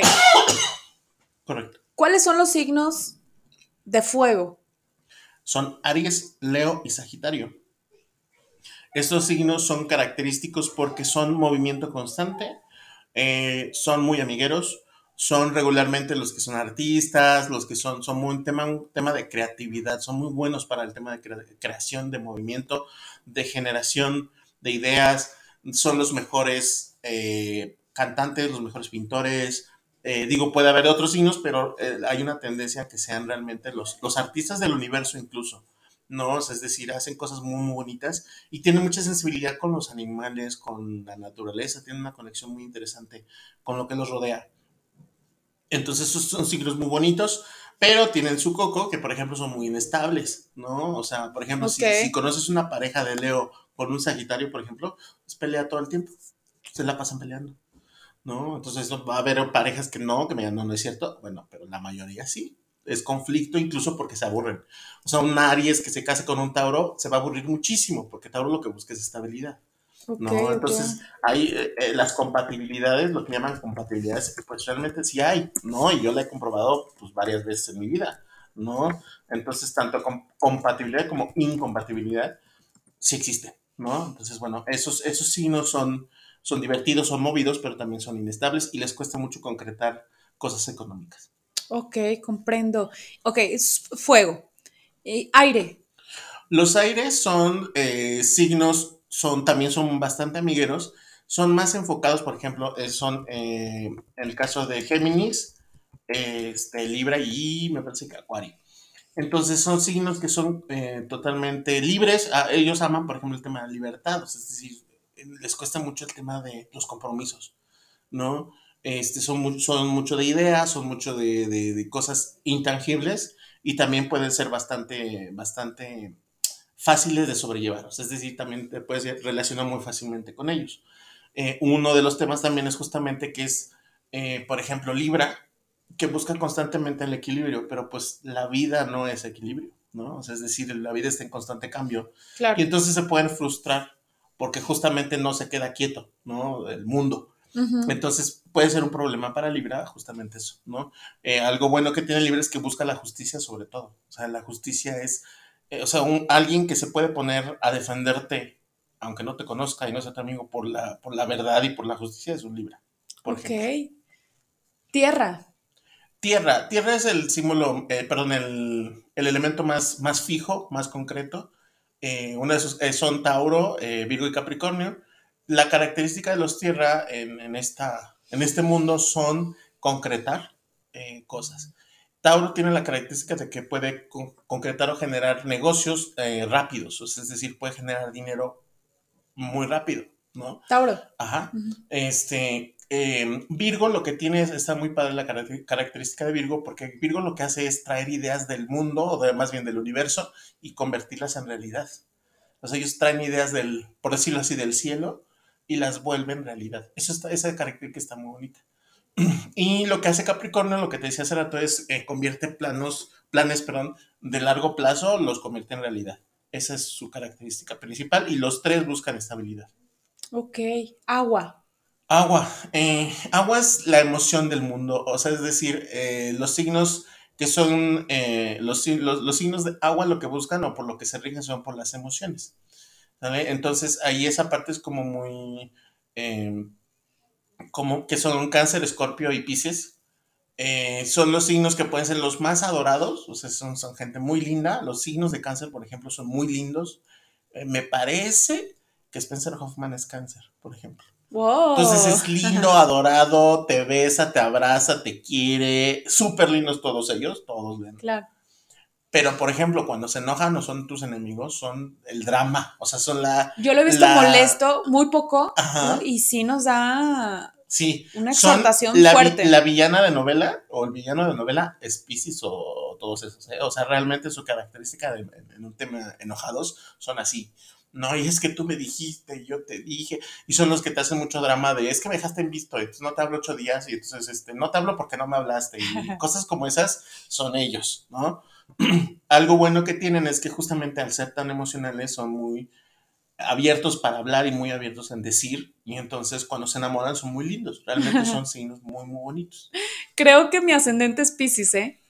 Correcto. ¿Cuáles son los signos de fuego? son Aries, Leo y Sagitario. Estos signos son característicos porque son movimiento constante, eh, son muy amigueros, son regularmente los que son artistas, los que son, son muy un tema, un tema de creatividad, son muy buenos para el tema de crea- creación, de movimiento, de generación de ideas, son los mejores eh, cantantes, los mejores pintores. Eh, digo, puede haber otros signos, pero eh, hay una tendencia a que sean realmente los, los artistas del universo incluso, ¿no? O sea, es decir, hacen cosas muy, muy bonitas y tienen mucha sensibilidad con los animales, con la naturaleza, tienen una conexión muy interesante con lo que los rodea. Entonces, esos son signos muy bonitos, pero tienen su coco, que por ejemplo son muy inestables, ¿no? O sea, por ejemplo, si, conoces una pareja de Leo con un Sagitario, por ejemplo, pues pelea todo el tiempo, se la pasan peleando, ¿no? Entonces va a haber parejas que no, que me digan, no, no es cierto, bueno, pero la mayoría sí. Es conflicto incluso porque se aburren. O sea, un Aries que se case con un Tauro se va a aburrir muchísimo, porque Tauro lo que busca es estabilidad. Ok, ¿no? Entonces, hay eh, eh, las compatibilidades, lo que llaman compatibilidades, pues realmente sí hay, ¿no? Y yo la he comprobado pues varias veces en mi vida, ¿no? Entonces, tanto com- compatibilidad como incompatibilidad sí existe, ¿no? Entonces, bueno, esos, esos signos son, son divertidos, son movidos, pero también son inestables y les cuesta mucho concretar cosas económicas. Ok, comprendo. Ok, es fuego. Eh, aire. Los aires son eh, signos, son, también son bastante amigueros, son más enfocados, por ejemplo, eh, son eh, en el caso de Géminis, este, Libra y me parece que Acuario. Entonces son signos que son totalmente libres. A- ellos aman, por ejemplo, el tema de libertad, o sea, es decir, les cuesta mucho el tema de los compromisos, ¿no? Este, son, son mucho de ideas, son mucho de, de- de cosas intangibles y también pueden ser bastante, bastante fáciles de sobrellevar. O sea, es decir, también te puedes relacionar muy fácilmente con ellos. Eh, uno de los temas también es justamente que es, eh, por ejemplo, Libra, que busca constantemente el equilibrio, pero pues la vida no es equilibrio, ¿no? O sea, es decir, la vida está en constante cambio Claro. y entonces se pueden frustrar porque justamente no se queda quieto, ¿no? El mundo. Entonces puede ser un problema para Libra, justamente eso, ¿no? Eh, algo bueno que tiene Libra es que busca la justicia sobre todo. O sea, la justicia es, eh, o sea, un- alguien que se puede poner a defenderte, aunque no te conozca y no sea tu amigo, por la, por la verdad y por la justicia, es un Libra, por ok. ejemplo. Tierra. Tierra, tierra es el símbolo, eh, perdón, el, el elemento más, más fijo, más concreto. Eh, uno de esos eh, son Tauro, eh, Virgo y Capricornio. la característica de los tierra en, esta, en este mundo son concretar cosas. Tauro tiene la característica de que puede concretar o generar negocios rápidos, es decir, puede generar dinero muy rápido, ¿no? Tauro. Ajá. Este, em, Virgo lo que tiene, está muy padre la característica de Virgo, porque Virgo lo que hace es traer ideas del mundo, o de, más bien del universo, y convertirlas en realidad. O sea, ellos traen ideas del, por decirlo así, del cielo, y las vuelven realidad. Eso está, esa característica está muy bonita. Y lo que hace Capricornio, lo que te decía hace rato, es eh, convierte planos, planes perdón, de largo plazo, los convierte en realidad. Esa es su característica principal y los tres buscan estabilidad. Ok, agua. Agua. Eh, agua es la emoción del mundo, o sea, es decir, eh, los signos que son los, los, signos de agua lo que buscan o por lo que se rigen son por las emociones. Entonces ahí esa parte es como muy como que son cáncer, escorpio y pisces. Eh, son los signos que pueden ser los más adorados, o sea, son, son gente muy linda. Los signos de cáncer, por ejemplo, son muy lindos. Eh, me parece que Spencer Hoffman es cáncer, por ejemplo. Entonces es lindo, adorado, te besa, te abraza, te quiere. Súper lindos todos ellos, todos bien. Claro. Pero, por ejemplo, cuando se enojan no son tus enemigos, son el drama. O sea, son la. Yo lo he visto molesto, muy poco. Y sí nos da. Sí. Una exaltación fuerte. la villana de novela o el villano de novela es Pisces o todos esos. ¿eh? O sea, realmente su característica en un tema enojados son así. No, y es que tú me dijiste, yo te dije, y son los que te hacen mucho drama de, es que me dejaste en visto, entonces no te hablo ocho días, y entonces, este, no te hablo porque no me hablaste, y cosas como esas son ellos, ¿no? algo bueno que tienen es que justamente al ser tan emocionales son muy abiertos para hablar y muy abiertos en decir y entonces cuando se enamoran son muy lindos, realmente son signos muy muy bonitos. Creo que mi ascendente es Pisces, ¿eh?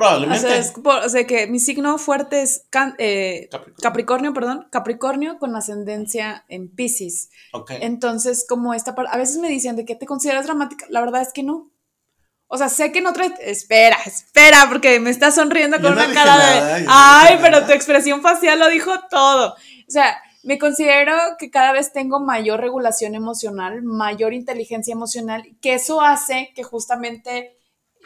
Probablemente. O sea, que mi signo fuerte es eh, Capricornio. perdón, Capricornio con ascendencia en Pisces. Entonces, como esta parte, a veces me dicen de que te consideras dramática, la verdad es que no. O sea, sé que no trae. Espera, espera, porque me está sonriendo con una cara de. Ay, pero tu expresión facial lo dijo todo. O sea, me considero que cada vez tengo mayor regulación emocional, mayor inteligencia emocional, que eso hace que justamente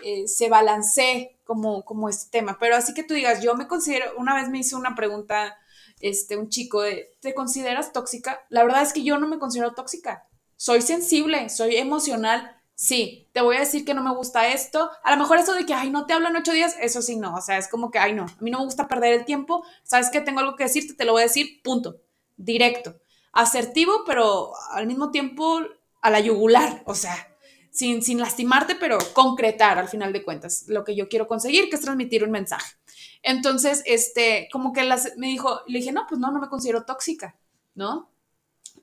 eh, se balancee como, como este tema. Pero así que tú digas, yo me considero. Una vez me hizo una pregunta este, un chico de: ¿te consideras tóxica? La verdad es que yo no me considero tóxica. Soy sensible, soy emocional sí, te voy a decir que no me gusta esto. A lo mejor eso de que, ay, no te hablo en ocho días, eso sí, no. O sea, es como que, ay, no, a mí no me gusta perder el tiempo. Sabes que tengo algo que decirte, te lo voy a decir, punto. Directo. Asertivo, pero al mismo tiempo a la yugular. O sea, sin, sin lastimarte, pero concretar al final de cuentas lo que yo quiero conseguir, que es transmitir un mensaje. Entonces, este, como que las, me dijo, le dije, no, pues no, no me considero tóxica, ¿no?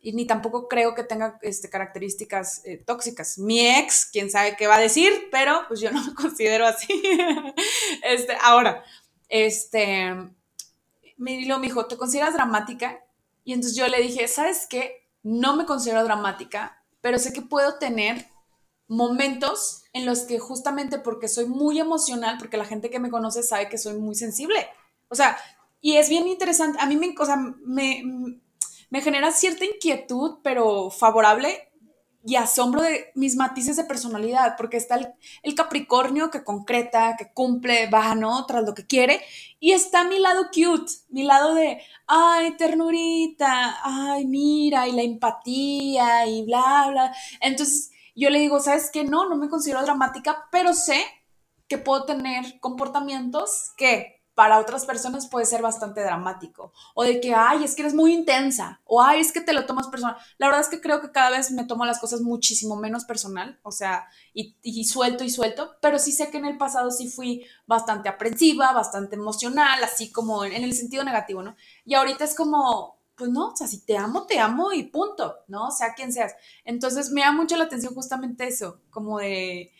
y ni tampoco creo que tenga este, características eh, tóxicas. Mi ex, quién sabe qué va a decir, pero pues yo no me considero así. este, ahora, este, me, me dijo, ¿te consideras dramática? Y entonces yo le dije, ¿sabes qué? No me considero dramática, pero sé que puedo tener momentos en los que justamente porque soy muy emocional, porque la gente que me conoce sabe que soy muy sensible. O sea, y es bien interesante. A mí me, o sea, me, me genera cierta inquietud, pero favorable y asombro de mis matices de personalidad, porque está el, Capricornio que concreta, que cumple, va, ¿no? Tras lo que quiere, y está mi lado cute, mi lado de, ay, ternurita, ay, mira, y la empatía, y bla, bla. Entonces, yo le digo, ¿sabes qué? No, no me considero dramática, pero sé que puedo tener comportamientos que para otras personas puede ser bastante dramático. O de que, ay, es que eres muy intensa. O, ay, es que te lo tomas personal. La verdad es que creo que cada vez me tomo las cosas muchísimo menos personal. O sea, y, suelto y suelto. Pero sí sé que en el pasado sí fui bastante aprensiva, bastante emocional, así como en, el sentido negativo, ¿no? Y ahorita es como, pues no, o sea, si te amo, te amo y punto, ¿no? O sea, quien seas. Entonces me da mucho la atención justamente eso, como de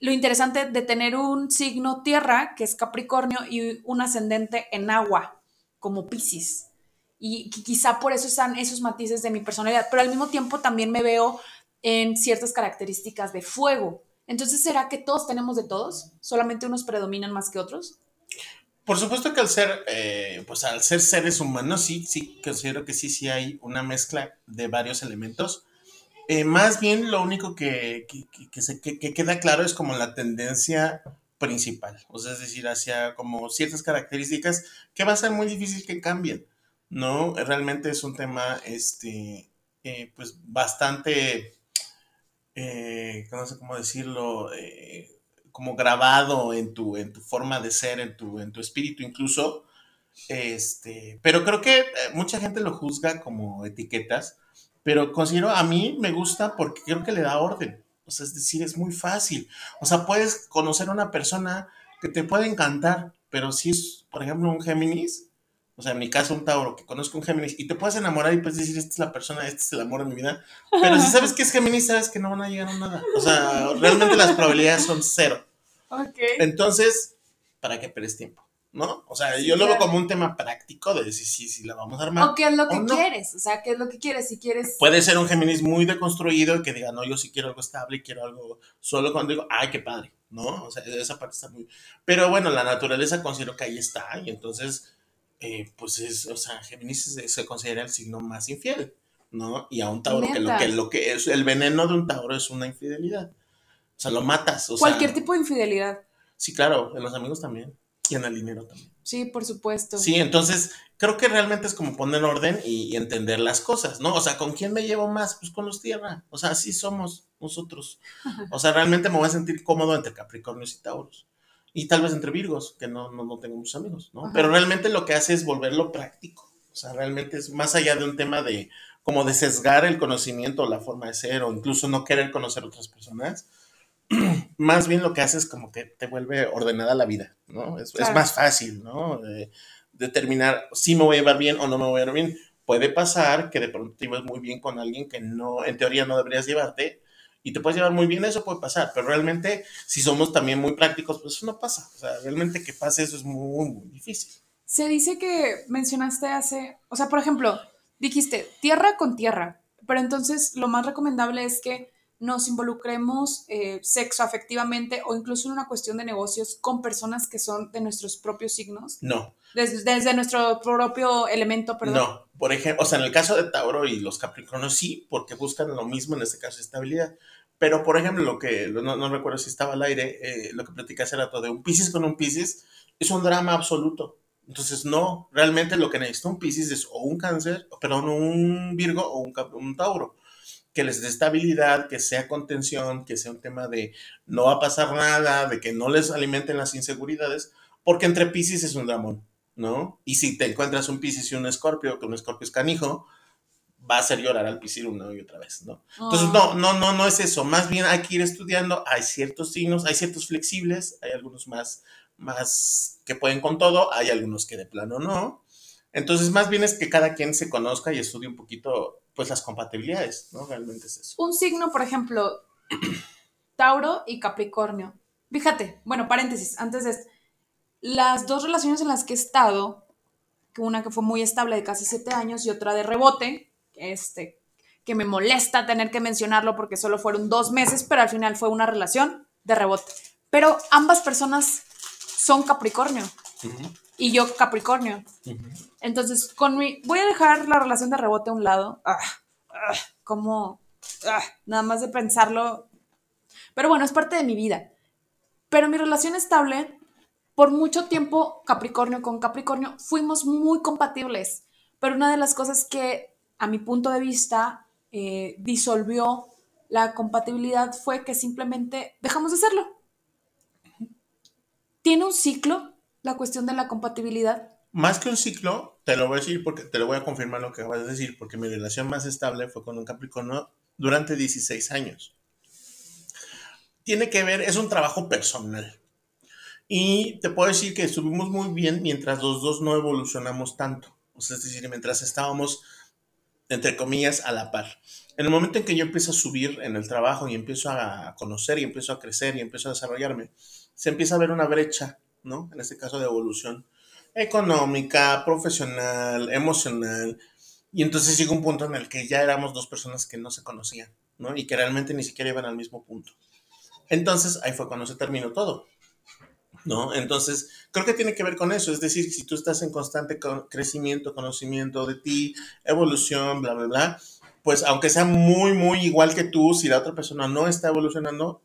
lo interesante de tener un signo tierra, que es Capricornio, y un ascendente en agua, como Pisces. Y quizá por eso están esos matices de mi personalidad, pero al mismo tiempo también me veo en ciertas características de fuego. Entonces, ¿será que todos tenemos de todos? ¿Solamente unos predominan más que otros? Por supuesto que al ser, eh, pues al ser seres humanos, sí, sí, considero que sí, sí hay una mezcla de varios elementos. Eh, más bien lo único que, que, se, que, queda claro es como la tendencia principal, o sea, es decir, hacia como ciertas características que va a ser muy difícil que cambien, ¿no? Realmente es un tema, este, eh, pues bastante, no sé cómo decirlo, como grabado en tu, en tu forma de ser, en tu, en tu espíritu incluso. Este, pero creo que eh, mucha gente lo juzga como etiquetas, pero considero a mí me gusta porque creo que le da orden. O sea, es decir, es muy fácil. O sea, puedes conocer a una persona que te puede encantar, pero si es, por ejemplo, un Géminis, o sea, en mi caso un Tauro, que conozco un Géminis, y te puedes enamorar y puedes decir, esta es la persona, este es el amor de mi vida. Pero si sabes que es Géminis, sabes que no van a llegar a nada. O sea, realmente las probabilidades son cero. Ok. Entonces, ¿para qué perdes tiempo? ¿No? O sea, yo lo veo como un tema práctico de decir si sí, la vamos a armar. O qué es lo que quieres, o sea, qué es lo que quieres, si quieres... Puede ser un Géminis muy deconstruido y que diga, no, yo sí quiero algo estable y quiero algo solo cuando digo, ay, qué padre, ¿no? O sea, esa parte está muy... Pero bueno, la naturaleza considero que ahí está y entonces eh, pues es, o sea, Géminis se, considera el signo más infiel, ¿no? Y a un Tauro, que lo, que lo que es, el veneno de un Tauro es una infidelidad. O sea, lo matas. O Cualquier tipo de infidelidad. Sí, claro, en los amigos también. Y en el dinero también. Sí, por supuesto. Sí, entonces creo que realmente es como poner orden y, entender las cosas, ¿no? O sea, ¿con quién me llevo más? Pues con los tierra. O sea, así somos nosotros. O sea, realmente me voy a sentir cómodo entre Capricornios y Tauros y tal vez entre Virgos, que no, no, no tengo muchos amigos, ¿no? Pero realmente lo que hace es volverlo práctico. O sea, realmente es más allá de un tema de como de sesgar el conocimiento, la forma de ser, o incluso no querer conocer otras personas. más bien lo que hace es como que te vuelve ordenada la vida, ¿no? Es, es más fácil, ¿no? determinar si me voy a llevar bien o no me voy a llevar bien. Puede pasar que de pronto te llevas muy bien con alguien que no, en teoría no deberías llevarte, y te puedes llevar muy bien, eso puede pasar, pero realmente si somos también muy prácticos, pues eso no pasa. O sea, realmente que pase eso es muy, muy difícil. Se dice que mencionaste hace, o sea, por ejemplo, dijiste tierra con tierra, pero entonces lo más recomendable es que nos involucremos eh, sexo afectivamente o incluso en una cuestión de negocios con personas que son de nuestros propios signos. No. Desde, desde nuestro propio elemento, perdón. No, por ejemplo, o sea, en el caso de Tauro y los Capricornios sí, porque buscan lo mismo en este caso, estabilidad. Pero, por ejemplo, lo que, no, no recuerdo si estaba al aire, eh, lo que platicé hace rato de un Pisces con un Pisces, es un drama absoluto. Entonces, no, realmente lo que necesita un Pisces es o un cáncer, perdón, un Virgo o un, un Tauro que les dé estabilidad, que sea contención, que sea un tema de no va a pasar nada, de que no les alimenten las inseguridades, porque entre Pisces es un dramón, ¿no? Y si te encuentras un Pisces y un Escorpio, que un Escorpio es canijo, va a hacer llorar al Piscis una y otra vez, ¿no? Entonces, no, ah. no, no, no es eso. Más bien hay que ir estudiando. Hay ciertos signos, hay ciertos flexibles, hay algunos más, más que pueden con todo, hay algunos que de plano no. Entonces, más bien es que cada quien se conozca y estudie un poquito, pues, las compatibilidades, ¿no? Realmente es eso. Un signo, por ejemplo, Tauro y Capricornio. Fíjate, bueno, paréntesis, antes de las dos relaciones en las que he estado, una que fue muy estable de casi siete años y otra de rebote, este, que me molesta tener que mencionarlo porque solo fueron dos meses, pero al final fue una relación de rebote. Pero ambas personas son Capricornio y yo Capricornio. Entonces, con mi, voy a dejar la relación de rebote a un lado. Ah, ah, como, ah, nada más de pensarlo. Pero bueno, es parte de mi vida. Pero mi relación estable, por mucho tiempo, Capricornio con Capricornio, fuimos muy compatibles. Pero una de las cosas que a mi punto de vista, eh, disolvió la compatibilidad fue que simplemente dejamos de hacerlo. ¿Tiene un ciclo la cuestión de la compatibilidad? Más que un ciclo, te lo voy a decir porque te lo voy a confirmar lo que vas a decir, porque mi relación más estable fue con un Capricornio durante 16 años. Tiene que ver, es un trabajo personal. Y te puedo decir que estuvimos muy bien mientras los dos no evolucionamos tanto. O sea, es decir, mientras estábamos entre comillas, a la par. En el momento en que yo empiezo a subir en el trabajo y empiezo a conocer y empiezo a crecer y empiezo a desarrollarme, se empieza a ver una brecha, ¿no? En este caso de evolución económica, profesional, emocional. Y entonces llega un punto en el que ya éramos dos personas que no se conocían, ¿no? Y que realmente ni siquiera iban al mismo punto. Entonces ahí fue cuando se terminó todo. ¿no? Entonces, creo que tiene que ver con eso, es decir, si tú estás en constante crecimiento, conocimiento de ti, evolución, bla, bla, bla, pues aunque sea muy, muy igual que tú, si la otra persona no está evolucionando,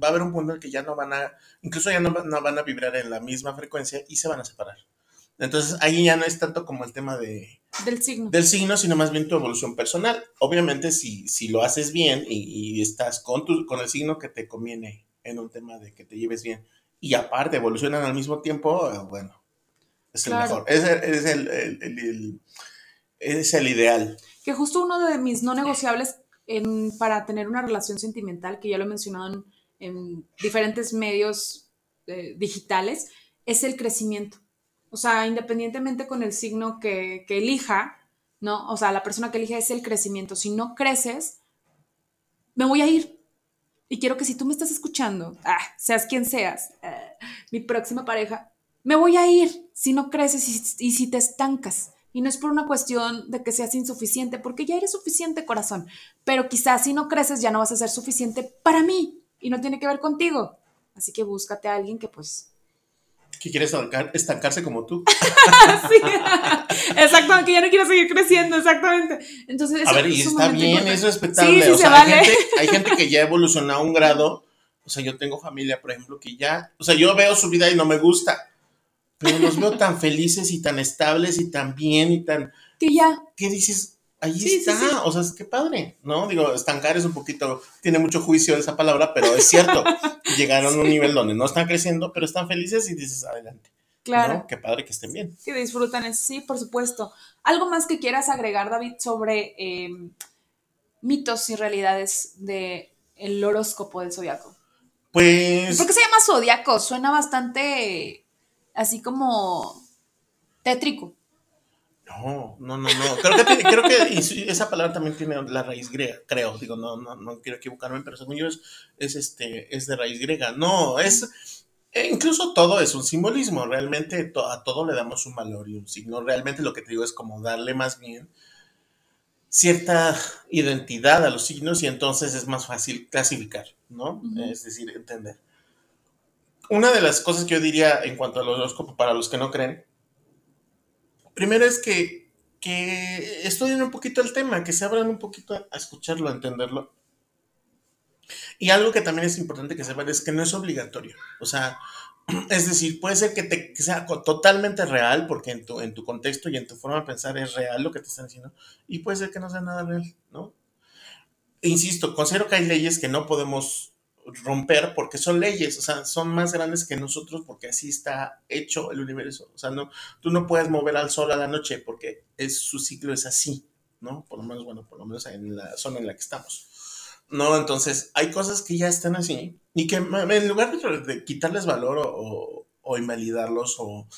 va a haber un punto en que ya no van a, incluso ya no, no van a vibrar en la misma frecuencia y se van a separar. Entonces ahí ya no es tanto como el tema de... Del signo. Del signo, sino más bien tu evolución personal. Obviamente si, si lo haces bien y, y estás con, tu, con el signo que te conviene en un tema de que te lleves bien y aparte evolucionan al mismo tiempo, eh, bueno, es el mejor, es, el, es el, ideal. Que justo uno de mis no negociables en, para tener una relación sentimental, que ya lo he mencionado en, diferentes medios eh, digitales, es el crecimiento. O sea, independientemente con el signo que, que elija, ¿no? O sea, la persona que elige es el crecimiento. Si no creces, me voy a ir y quiero que si tú me estás escuchando, ah, seas quien seas, ah, mi próxima pareja, me voy a ir si no creces y, si te estancas. Y no es por una cuestión de que seas insuficiente, porque ya eres suficiente, corazón. Pero quizás si no creces ya no vas a ser suficiente para mí y no tiene que ver contigo. Así que búscate a alguien que pues que quiere estancarse como tú. sí, exactamente, que ya no quiere seguir creciendo, exactamente. Entonces, a ver, y está bien, es respetable. Sí, o sea, hay, gente, hay gente que ya evolucionó a un grado. O sea, yo tengo familia, por ejemplo, que ya, o sea, yo veo su vida y no me gusta, pero los veo tan felices y tan estables y tan bien y tan... Que ya. ¿Qué dices? Ahí está, o sea, es que padre, ¿no? Digo, estancar es un poquito, tiene mucho juicio esa palabra, pero es cierto, llegaron a un nivel donde no están creciendo, pero están felices y dices, adelante. Claro. Qué padre que estén bien. Que disfrutan eso, sí, por supuesto. ¿Algo más que quieras agregar, David, sobre em, mitos y realidades del el horóscopo del zodiaco? Pues... ¿Por qué se llama zodiaco? Suena bastante así como tétrico. No, no, no, no. Creo que, creo que esa palabra también tiene la raíz griega, creo. Digo, no, no, no quiero equivocarme, pero según yo es, es, este, es de raíz griega. No, es. E incluso todo es un simbolismo. Realmente a todo le damos un valor y un signo. Realmente lo que te digo es como darle más bien cierta identidad a los signos y entonces es más fácil clasificar, ¿no? Es decir, entender. Una de las cosas que yo diría en cuanto al horóscopo para los que no creen primero es que, que estudien un poquito el tema, que se abran un poquito a, escucharlo, a entenderlo. Y algo que también es importante que sepan es que no es obligatorio. O sea, es decir, puede ser que, sea totalmente real, porque en tu, en tu contexto y en tu forma de pensar es real lo que te están diciendo, y puede ser que no sea nada real, ¿no? insisto, considero que hay leyes que no podemos romper porque son leyes, o sea, son más grandes que nosotros porque así está hecho el universo. O sea, no, tú no puedes mover al sol a la noche porque es, su ciclo es así, ¿no? Por lo menos, bueno, por lo menos en la zona en la que estamos. ¿No? Entonces, hay cosas que ya están así y que en lugar de, quitarles valor o, o, invalidarlos o,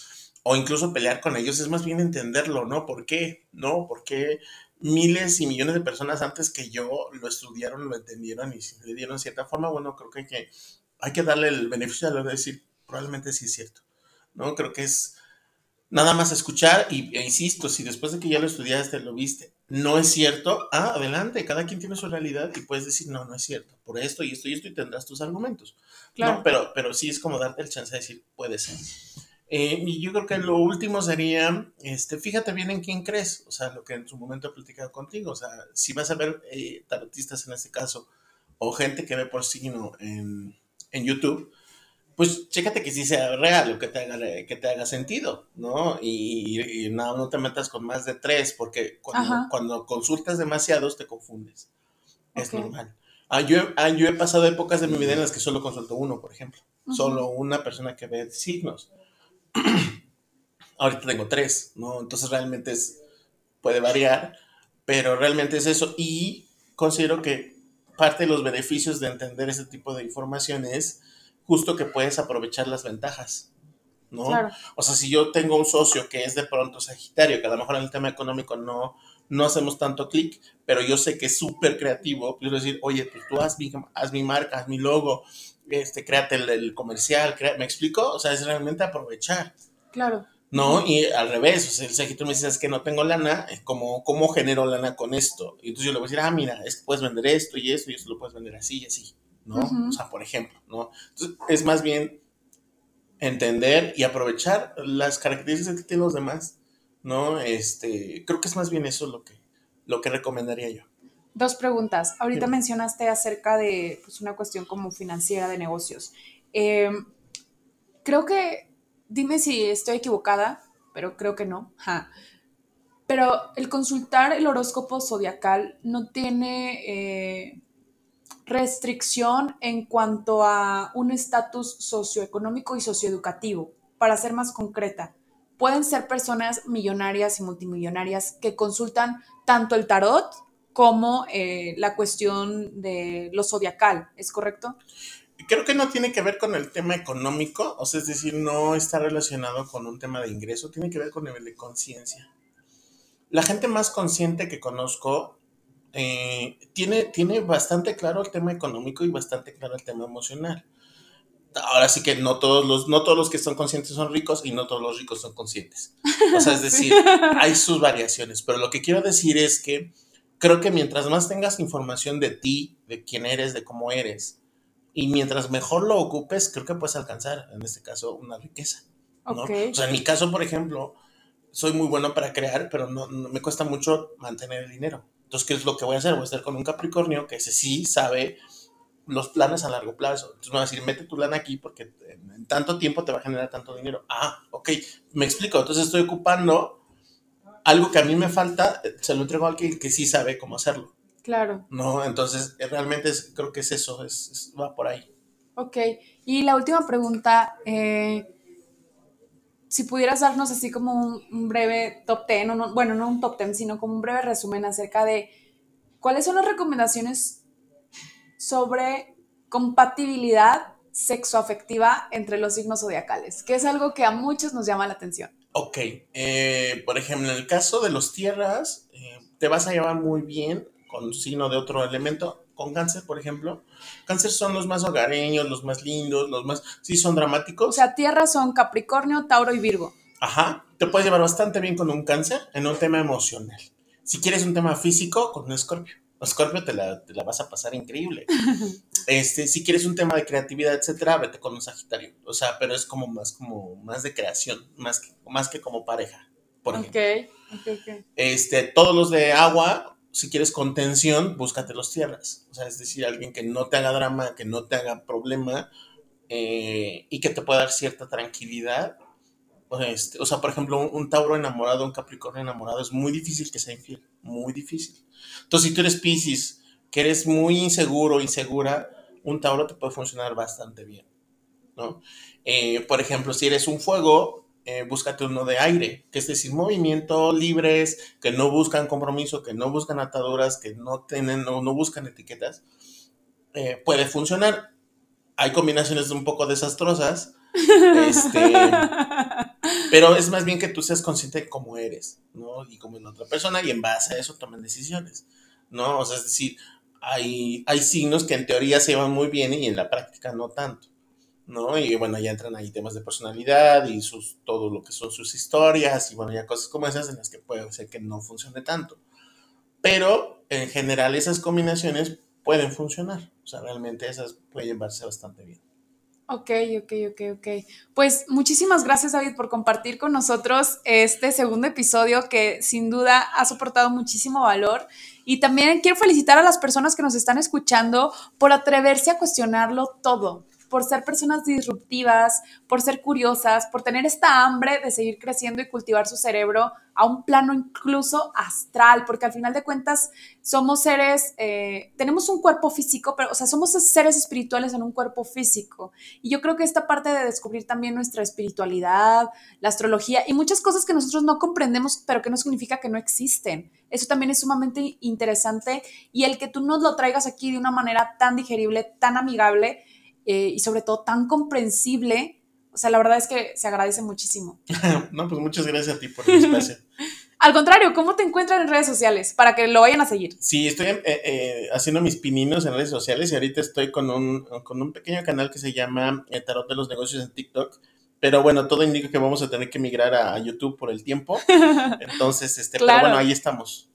o incluso pelear con ellos, es más bien entenderlo, ¿no? ¿Por qué? ¿No? ¿Por qué? Miles y millones de personas antes que yo lo estudiaron, lo entendieron y le dieron cierta forma, bueno, creo que hay que, hay que darle el beneficio de lo de decir, probablemente sí es cierto, ¿no? Creo que es nada más escuchar y, e insisto, si después de que ya lo estudiaste, lo viste, no es cierto, ah, adelante, cada quien tiene su realidad y puedes decir, no, no es cierto, por esto y esto y esto y tendrás tus argumentos. Claro. Pero, pero sí es como darte el chance de decir, puede ser. Eh, y yo creo que lo último sería, este, fíjate bien en quién crees, o sea, lo que en su momento he platicado contigo, o sea, si vas a ver eh, tarotistas en este caso, o gente que ve por signo en, en YouTube, pues chécate que sí sea real o que te haga, que te haga sentido, ¿no? Y, no, no te metas con más de tres, porque cuando, cuando consultas demasiados te confundes. Es normal. Ah, yo, ah, yo, he pasado épocas de mi vida en las que solo consulto uno, por ejemplo. Solo una persona que ve signos. Ahorita tengo tres, ¿no? Entonces realmente es, puede variar, pero realmente es eso. Y considero que parte de los beneficios de entender ese tipo de información es justo que puedes aprovechar las ventajas, ¿no? O sea, si yo tengo un socio que es de pronto Sagitario, que a lo mejor en el tema económico no, no hacemos tanto clic, pero yo sé que es súper creativo, quiero decir, oye, pues tú haz mi, haz mi marca, haz mi logo, este, créate el, comercial, ¿me explico? O sea, es realmente aprovechar. Claro. ¿No? Y al revés, o sea, el Sagitario me dice, es que no tengo lana, como, ¿cómo genero lana con esto? Y entonces yo le voy a decir, ah, mira, es que puedes vender esto y esto y esto lo puedes vender así y así, ¿no? O sea, por ejemplo, ¿no? Entonces, es más bien entender y aprovechar las características que tienen los demás, ¿no? Este, creo que es más bien eso lo que, lo que recomendaría yo. Dos preguntas. Ahorita mencionaste acerca de pues, una cuestión como financiera de negocios. Em, creo que, dime si estoy equivocada, pero creo que no. Pero el consultar el horóscopo zodiacal no tiene eh, restricción en cuanto a un estatus socioeconómico y socioeducativo. Para ser más concreta, pueden ser personas millonarias y multimillonarias que consultan tanto el tarot como eh, la cuestión de lo zodiacal, ¿es correcto? Creo que no tiene que ver con el tema económico, o sea, es decir, no está relacionado con un tema de ingreso, tiene que ver con el nivel de conciencia. La gente más consciente que conozco eh, tiene, tiene bastante claro el tema económico y bastante claro el tema emocional. Ahora sí que no todos los, no todos los que son conscientes son ricos y no todos los ricos son conscientes. O sea, es decir, hay sus variaciones, pero lo que quiero decir es que creo que mientras más tengas información de ti, de quién eres, de cómo eres, y mientras mejor lo ocupes, creo que puedes alcanzar, en este caso, una riqueza. ¿no? O sea, en mi caso, por ejemplo, soy muy bueno para crear, pero no, me cuesta mucho mantener el dinero. Entonces, ¿qué es lo que voy a hacer? Voy a estar con un Capricornio que ese sí sabe los planes a largo plazo. Entonces me va a decir, mete tu lana aquí porque en tanto tiempo te va a generar tanto dinero. Ah, ok, me explico. Entonces estoy ocupando algo que a mí me falta, se lo entrego a alguien que sí sabe cómo hacerlo. Claro. No, entonces eh, realmente creo que es eso, es, va por ahí. Ok, y la última pregunta, eh, si pudieras darnos así como un, breve top ten, o bueno, no un top ten, sino como un breve resumen acerca de cuáles son las recomendaciones sobre compatibilidad sexoafectiva entre los signos zodiacales, que es algo que a muchos nos llama la atención. Ok, eh, por ejemplo, en el caso de los tierras, eh, te vas a llevar muy bien con signo de otro elemento, con cáncer, por ejemplo. Cáncer son los más hogareños, los más lindos, los más, sí, son dramáticos. O sea, tierras son Capricornio, Tauro y Virgo. Ajá, te puedes llevar bastante bien con un cáncer en un tema emocional. Si quieres un tema físico, con un escorpio. Scorpio te la, te la, vas a pasar increíble. Este, si quieres un tema de creatividad, etcétera, vete con un Sagitario. O sea, pero es como más, como más de creación, más que, más que como pareja. Por ejemplo. Este, todos los de agua, si quieres contención, búscate los tierras. O sea, es decir, alguien que no te haga drama, que no te haga problema eh, y que te pueda dar cierta tranquilidad. Este, o sea, por ejemplo, un, un, Tauro enamorado, un Capricornio enamorado, es muy difícil que sea infiel. Muy difícil. Entonces, si tú eres Pisces, que eres muy inseguro, insegura, un Tauro te puede funcionar bastante bien. ¿no? Eh, por ejemplo, si eres un fuego, eh, búscate uno de aire, que es decir, movimiento libres, que no buscan compromiso, que no buscan ataduras, que no, tienen, no, no buscan etiquetas, eh, puede funcionar. Hay combinaciones un poco desastrosas, este, pero es más bien que tú seas consciente de cómo eres, ¿no? Y como en otra persona, y en base a eso tomen decisiones, ¿no? O sea, es decir, hay, hay signos que en teoría se llevan muy bien y en la práctica no tanto. ¿no? Y bueno, ya entran ahí temas de personalidad y sus, todo lo que son sus historias y bueno, ya cosas como esas en las que puede ser que no funcione tanto. Pero en general esas combinaciones pueden funcionar, o sea, realmente esas pueden llevarse bastante bien. Ok, ok, ok, ok. Pues muchísimas gracias David por compartir con nosotros este segundo episodio que sin duda ha soportado muchísimo valor. Y también quiero felicitar a las personas que nos están escuchando por atreverse a cuestionarlo todo por ser personas disruptivas, por ser curiosas, por tener esta hambre de seguir creciendo y cultivar su cerebro a un plano incluso astral, porque al final de cuentas somos seres, eh, tenemos un cuerpo físico, pero, o sea, somos seres espirituales en un cuerpo físico. Y yo creo que esta parte de descubrir también nuestra espiritualidad, la astrología y muchas cosas que nosotros no comprendemos, pero que no significa que no existen. Eso también es sumamente interesante y el que tú nos lo traigas aquí de una manera tan digerible, tan amigable, eh, y sobre todo tan comprensible. O sea, la verdad es que se agradece muchísimo. no, pues muchas gracias a ti por el espacio. Al contrario, ¿cómo te encuentran en redes sociales? Para que lo vayan a seguir. Sí, estoy eh, eh, haciendo mis pininos en redes sociales y ahorita estoy con un, con un pequeño canal que se llama Tarot de los Negocios en TikTok. Pero bueno, todo indica que vamos a tener que migrar a, YouTube por el tiempo. Entonces, este, pero bueno, ahí estamos.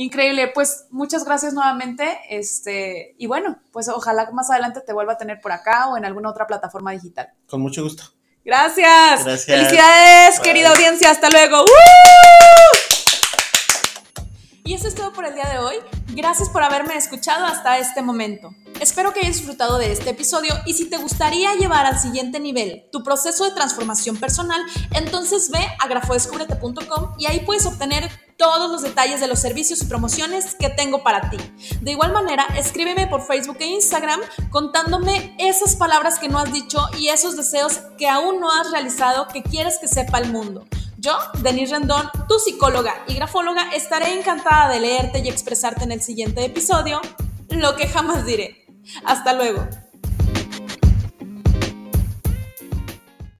Increíble, pues muchas gracias nuevamente. Este, y bueno, pues ojalá más adelante te vuelva a tener por acá o en alguna otra plataforma digital. Con mucho gusto. Gracias. Gracias. Felicidades, Bye. querida audiencia. Hasta luego. ¡Woo! Y eso es todo por el día de hoy. Gracias por haberme escuchado hasta este momento. Espero que hayas disfrutado de este episodio y si te gustaría llevar al siguiente nivel tu proceso de transformación personal, entonces ve a grafodescubrete.com y ahí puedes obtener todos los detalles de los servicios y promociones que tengo para ti. De igual manera, escríbeme por Facebook e Instagram contándome esas palabras que no has dicho y esos deseos que aún no has realizado que quieres que sepa el mundo. Yo, Denise Rendón, tu psicóloga y grafóloga, estaré encantada de leerte y expresarte en el siguiente episodio lo que jamás diré. Hasta luego.